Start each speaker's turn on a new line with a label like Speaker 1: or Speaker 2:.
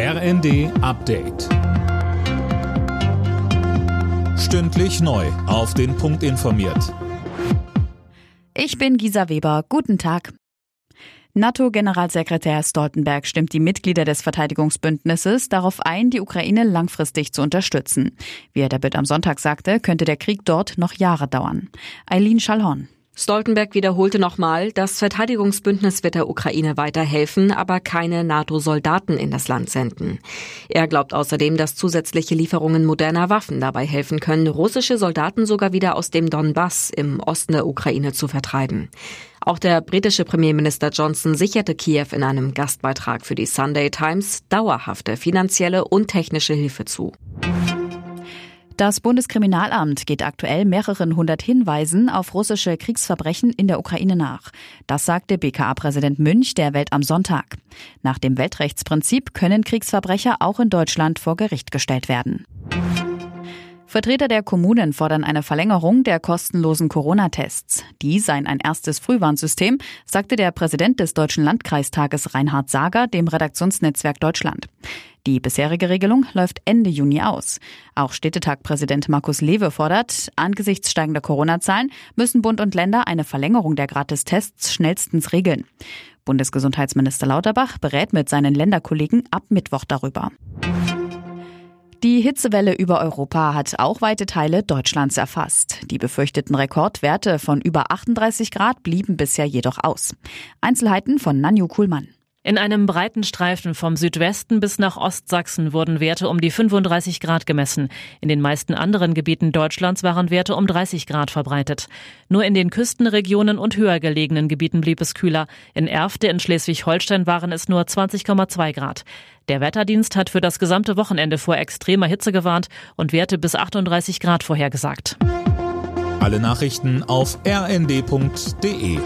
Speaker 1: RND Update. Stündlich neu. Auf den Punkt informiert.
Speaker 2: Ich bin Gisa Weber. Guten Tag. NATO-Generalsekretär Stoltenberg stimmt die Mitglieder des Verteidigungsbündnisses darauf ein, die Ukraine langfristig zu unterstützen. Wie er der Bild am Sonntag sagte, könnte der Krieg dort noch Jahre dauern. Eileen Schallhorn.
Speaker 3: Stoltenberg wiederholte nochmal, das Verteidigungsbündnis wird der Ukraine weiterhelfen, aber keine NATO-Soldaten in das Land senden. Er glaubt außerdem, dass zusätzliche Lieferungen moderner Waffen dabei helfen können, russische Soldaten sogar wieder aus dem Donbass im Osten der Ukraine zu vertreiben. Auch der britische Premierminister Johnson sicherte Kiew in einem Gastbeitrag für die Sunday Times dauerhafte finanzielle und technische Hilfe zu.
Speaker 2: Das Bundeskriminalamt geht aktuell mehreren hundert Hinweisen auf russische Kriegsverbrechen in der Ukraine nach. Das sagte BKA-Präsident Münch der Welt am Sonntag. Nach dem Weltrechtsprinzip können Kriegsverbrecher auch in Deutschland vor Gericht gestellt werden. Vertreter der Kommunen fordern eine Verlängerung der kostenlosen Corona-Tests. Die seien ein erstes Frühwarnsystem, sagte der Präsident des Deutschen Landkreistages Reinhard Sager dem Redaktionsnetzwerk Deutschland. Die bisherige Regelung läuft Ende Juni aus. Auch Städtetagpräsident Markus Lewe fordert, angesichts steigender Corona-Zahlen müssen Bund und Länder eine Verlängerung der Gratistests schnellstens regeln. Bundesgesundheitsminister Lauterbach berät mit seinen Länderkollegen ab Mittwoch darüber. Die Hitzewelle über Europa hat auch weite Teile Deutschlands erfasst. Die befürchteten Rekordwerte von über 38 Grad blieben bisher jedoch aus. Einzelheiten von Nanju Kuhlmann.
Speaker 4: In einem breiten Streifen vom Südwesten bis nach Ostsachsen wurden Werte um die 35 Grad gemessen. In den meisten anderen Gebieten Deutschlands waren Werte um 30 Grad verbreitet. Nur in den Küstenregionen und höher gelegenen Gebieten blieb es kühler. In Erfte in Schleswig-Holstein waren es nur 20,2 Grad. Der Wetterdienst hat für das gesamte Wochenende vor extremer Hitze gewarnt und Werte bis 38 Grad vorhergesagt.
Speaker 1: Alle Nachrichten auf rnd.de